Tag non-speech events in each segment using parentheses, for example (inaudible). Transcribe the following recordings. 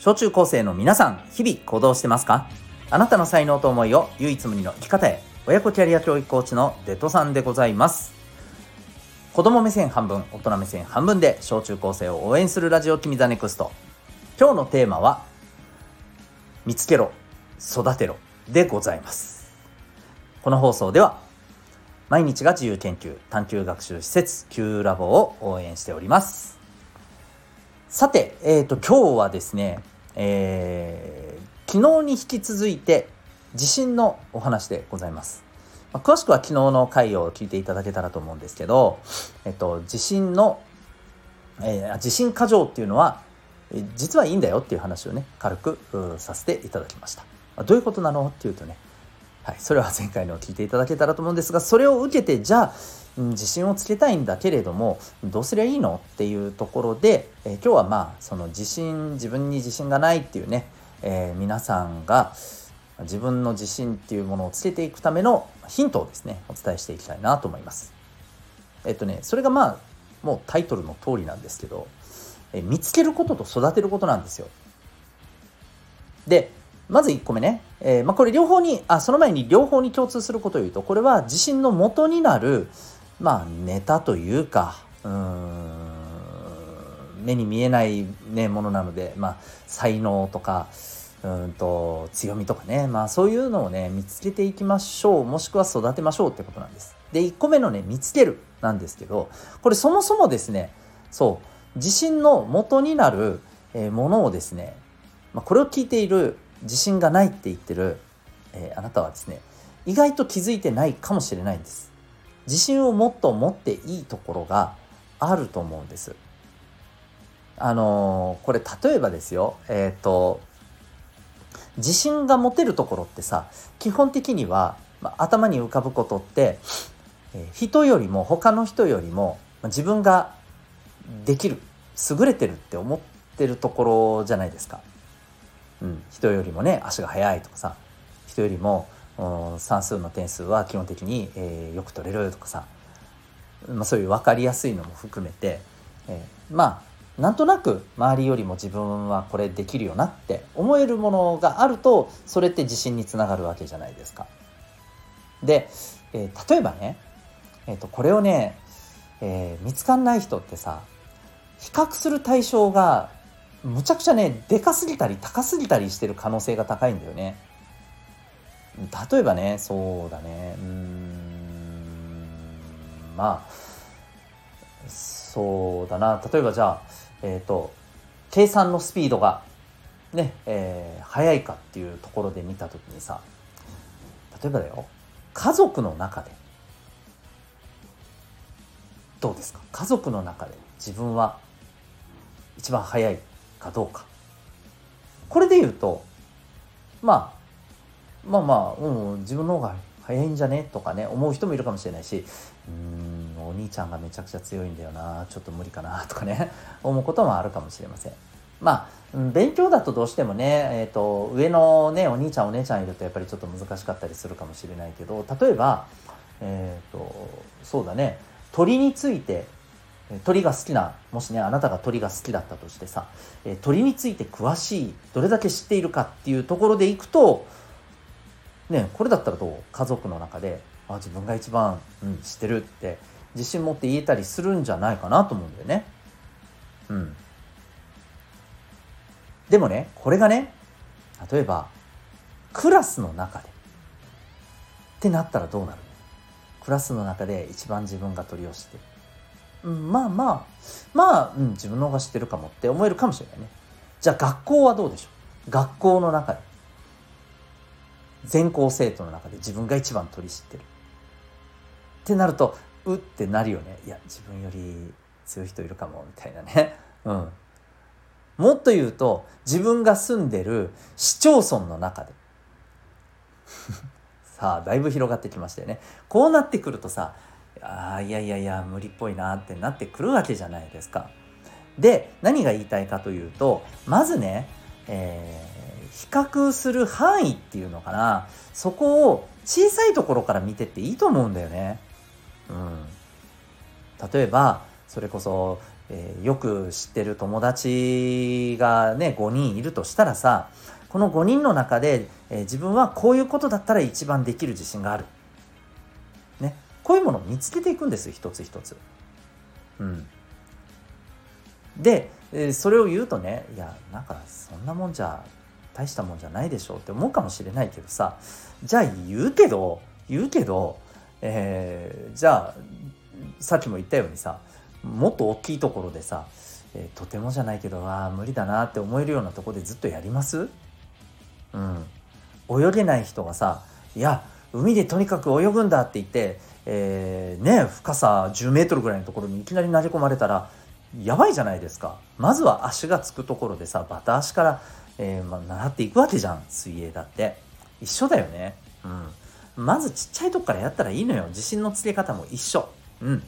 小中高生の皆さん、日々行動してますか？あなたの才能と思いを唯一無二の生き方へ、親子キャリア教育コーチのデトさんでございます。子供目線半分、大人目線半分で小中高生を応援するラジオ君 the NEXT。今日のテーマは、見つけろ、育てろでございます。この放送では、毎日が自由研究探究学習施設 Q ラボを応援しております。さて、えっ、ー、と、今日はですね、えー、昨日に引き続いて地震のお話でございます。まあ、詳しくは昨日の回を聞いていただけたらと思うんですけど、えっと、地震の、えー、地震過剰っていうのは、え実はいいんだよっていう話をね、軽くさせていただきました。どういうことなのっていうとね、はい、それは前回のを聞いていただけたらと思うんですが、それを受けて、じゃあ、自信をつけたいんだけれどもどうすりゃいいのっていうところで、えー、今日はまあその自信自分に自信がないっていうね、えー、皆さんが自分の自信っていうものをつけていくためのヒントをですねお伝えしていきたいなと思います。えっとねそれがまあもうタイトルの通りなんですけど、えー、見つけることと育てることなんですよ。でまず1個目ね、えー、まあ、これ両方にあその前に両方に共通することを言うとこれは自信の元になるまあネタというかうん目に見えない、ね、ものなので、まあ、才能とかうんと強みとかね、まあ、そういうのをね見つけていきましょうもしくは育てましょうってことなんです。で1個目のね見つけるなんですけどこれそもそもですねそう自信の元になるものをですね、まあ、これを聞いている自信がないって言ってる、えー、あなたはですね意外と気づいてないかもしれないんです。自信をもっと持っていいところがあると思うんです。あのー、これ例えばですよ、えっ、ー、と自信が持てるところってさ基本的には、まあ、頭に浮かぶことって、えー、人よりも他の人よりも、まあ、自分ができる優れてるって思ってるところじゃないですか。うん、人よりもね足が速いとかさ人よりも算数の点数は基本的に、えー、よく取れるとかさ、まあ、そういう分かりやすいのも含めて、えー、まあなんとなく周りよりも自分はこれできるよなって思えるものがあるとそれって自信につながるわけじゃないですか。で、えー、例えばね、えーと、これをね、えー、見つかんない人ってさ比較する対象がむちゃくちゃねでかすぎたり高すぎたりしてる可能性が高いんだよね。例えばねそうだね。うん。まあそうだな。例えばじゃあえっ、ー、と計算のスピードがね、えー、速いかっていうところで見た時にさ例えばだよ。家族の中で。どうですか？家族の中で自分は一番速いかどうか。これで言うとまあまあまあ、うん、自分の方が早いんじゃねとかね思う人もいるかもしれないしうんお兄ちゃんがめちゃくちゃ強いんだよなちょっと無理かなとかね (laughs) 思うこともあるかもしれません。まあ、勉強だとどうしてもね、えーと、上のねお兄ちゃんお姉ちゃんいるとやっぱりちょっと難しかったりするかもしれないけど例えば、えーとそうだね鳥について鳥が好きなもしねあなたが鳥が好きだったとしてさ、え鳥について詳しいどれだけ知っているかっていうところでいくとね、これだったらどう？家族の中であ自分が一番、うん、知ってるって自信持って言えたりするんじゃないかなと思うんだよね。うん。でもねこれがね例えばクラスの中でってなったらどうなるクラスの中で一番自分が取り寄せて。る、うん、まあまあまあ、うん、自分の方が知ってるかもって思えるかもしれないね。じゃあ学校はどうでしょう？学校の中で。全校生徒の中で自分が一番取り知ってる。ってなるとうってなるよね。いや自分より強い人いるかもみたいなね。(laughs) うん。もっと言うと自分が住んでる市町村の中で。(laughs) さあだいぶ広がってきましたよね。こうなってくるとさあいやいやいや無理っぽいなってなってくるわけじゃないですか。で何が言いたいかというとまずね、えー比較する範囲っていうのかなそこを小さいところから見てっていいと思うんだよね。うん、例えばそれこそえー、よく知ってる友達がね5人いるとしたらさこの5人の中で、えー、自分はこういうことだったら一番できる自信がある。ね、こういうものを見つけていくんです一つ一つ。うん、で、えー、それを言うとねいやなんかそんなもんじゃ大したもんじゃないでしょうって思うかもしれないけどさ。じゃあ言うけど言うけど、えー、じゃあさっきも言ったようにさもっと大きいところでさ、えー、とてもじゃないけどああ無理だなって思えるようなとこでずっとやります？うん。泳げない人がさいや海でとにかく泳ぐんだって言って、えー、ね深さ10メートルぐらいのところにいきなり投げ込まれたらやばいじゃないですか。まずは足がつくところでさバタ足から、えー、まあ、習っていくわけじゃん水泳だって。一緒だよね。うん。まずちっちゃいとこからやったらいいのよ。自信のつけ方も一緒。うん。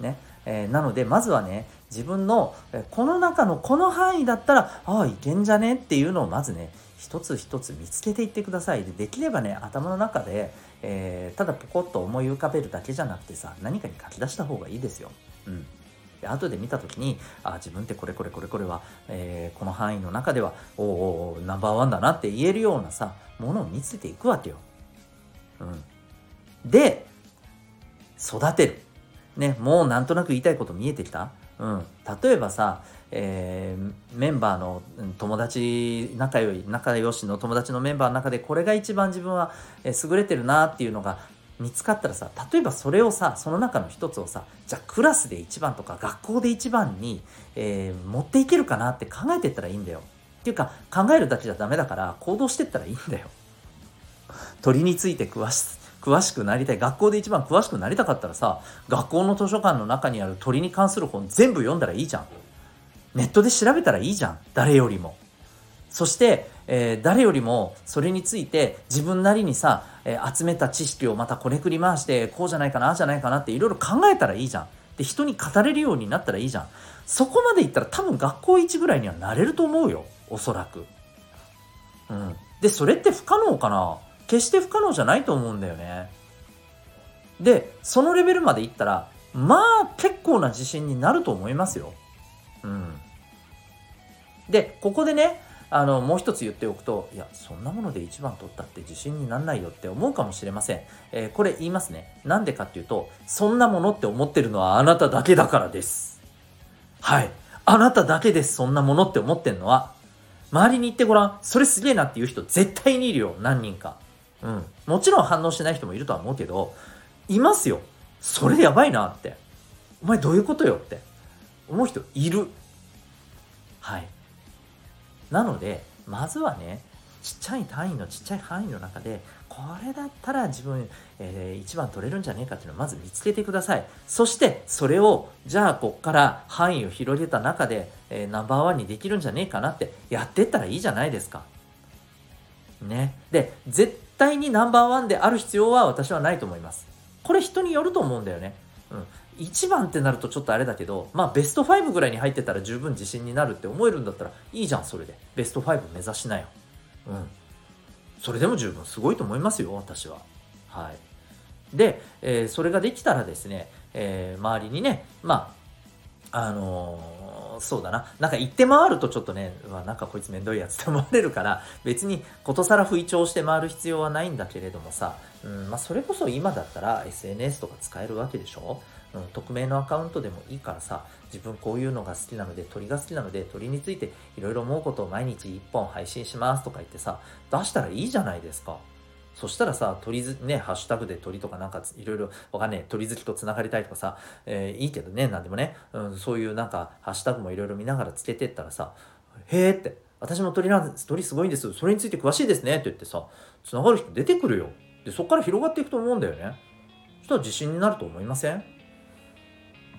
ね。えー、なのでまずはね自分のこの中のこの範囲だったらああいけんじゃねっていうのをまずね一つ一つ見つけていってください。でできればね頭の中で、えー、ただポコッと思い浮かべるだけじゃなくてさ何かに書き出した方がいいですよ。うん。で後で見た時にあ自分ってこれこれこれこれは、えー、この範囲の中ではおおナンバーワンだなって言えるようなさものを見つけていくわけよ。うん、で育てる。ね、もうなんとなく言いたいこと見えてきた？うん。例えばさ、えー、メンバーの友達仲良い仲良しの友達のメンバーの中でこれが一番自分は優れてるなっていうのが見つかったらさ例えばそれをさその中の一つをさじゃあクラスで一番とか学校で一番に、えー、持っていけるかなって考えてったらいいんだよ。っていうか考えるだけじゃダメだから行動してったらいいんだよ。鳥について詳し詳しくなりたい学校で一番詳しくなりたかったらさ学校の図書館の中にある鳥に関する本全部読んだらいいじゃん。ネットで調べたらいいじゃん。誰よりも。そして、えー、誰よりもそれについて自分なりにさ、えー、集めた知識をまたこねくり回してこうじゃないかなあじゃないかなっていろいろ考えたらいいじゃんで人に語れるようになったらいいじゃんそこまでいったら多分学校一ぐらいにはなれると思うよおそらくうんでそれって不可能かな決して不可能じゃないと思うんだよね。で、そのレベルまでいったら、まあ結構な自信になると思いますよ。うん。で、ここでね、あの、もう一つ言っておくと、いや、そんなもので一番取ったって自信になんないよって思うかもしれません。えー、これ言いますね。なんでかっていうと、そんなものって思ってるのはあなただけだからです。はい。あなただけです、そんなものって思ってんのは。周りに行ってごらん。それすげえなっていう人絶対にいるよ。何人か。うん。もちろん反応してない人もいるとは思うけど、いますよ。それやばいなって。お前どういうことよって思う人いる。はい。なので、まずはね、ちっちゃい単位のちっちゃい範囲の中で、これだったら自分、えー、一番取れるんじゃねえかっていうのをまず見つけてください。そして、それを、じゃあ、こっから範囲を広げた中で、えー、ナンバーワンにできるんじゃねえかなってやってったらいいじゃないですか。ね。で、絶対にナンバーワンである必要は私はないと思います。これ人によると思うんだよね。1番ってなるとちょっとあれだけど、まあベスト5ぐらいに入ってたら十分自信になるって思えるんだったらいいじゃん、それで。ベスト5目指しなよ。うん。それでも十分すごいと思いますよ、私は。はい。で、えー、それができたらですね、えー、周りにね、まあ、あのーそうだな。なんか言って回るとちょっとね、うわ、なんかこいつめんどいやつって思われるから、別にことさら吹聴して回る必要はないんだけれどもさ、うん、まあそれこそ今だったら SNS とか使えるわけでしょ？うん、匿名のアカウントでもいいからさ、自分こういうのが好きなので、鳥が好きなので、鳥についていろいろ思うことを毎日1本配信しますとか言ってさ、出したらいいじゃないですか。そしたらさ、鳥ず、ね、ハッシュタグで鳥とかなんかいろいろわかんねえ、鳥好きと繋がりたいとかさ、えー、いいけどね、なんでもね、うん、そういうなんかハッシュタグもいろいろ見ながらつけてったらさ、へえって、私も鳥なんです、鳥すごいんです、それについて詳しいですねって言ってさ、繋がる人出てくるよ。で、そっから広がっていくと思うんだよね。そしたら自信になると思いません？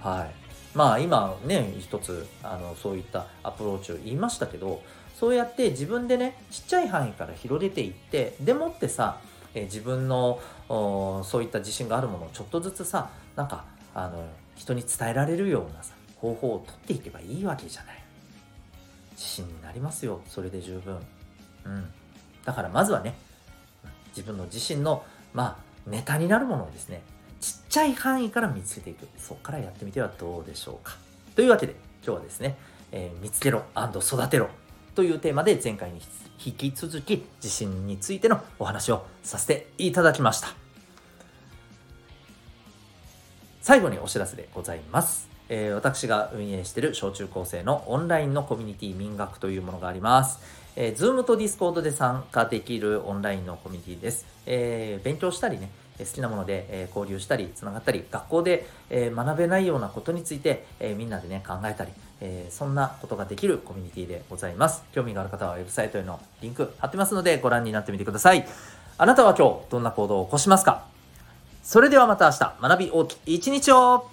はい。まあ今ね、一つ、あの、そういったアプローチを言いましたけど、そうやって自分でねちっちゃい範囲から広げていってでもってさ、え、自分のそういった自信があるものをちょっとずつさなんかあの人に伝えられるようなさ方法をとっていけばいいわけじゃない。自信になりますよ。それで十分。うん。だからまずはね自分の自身のまあネタになるものをですねちゃい範囲から見つけていくそこからやってみてはどうでしょうかというわけで今日はですね、えー、見つけろ育てろというテーマで前回に引き続き地震についてのお話をさせていただきました最後にお知らせでございますえー、私が運営している小中高生のオンラインのコミュニティ民学というものがあります。えー、Zoom と Discord で参加できるオンラインのコミュニティです。えー、勉強したりね、好きなもので、交流したり、つながったり、学校で、学べないようなことについて、みんなでね、考えたり、そんなことができるコミュニティでございます。興味がある方はウェブサイトへのリンク貼ってますので、ご覧になってみてください。あなたは今日、どんな行動を起こしますか？それではまた明日、学び大きい一日を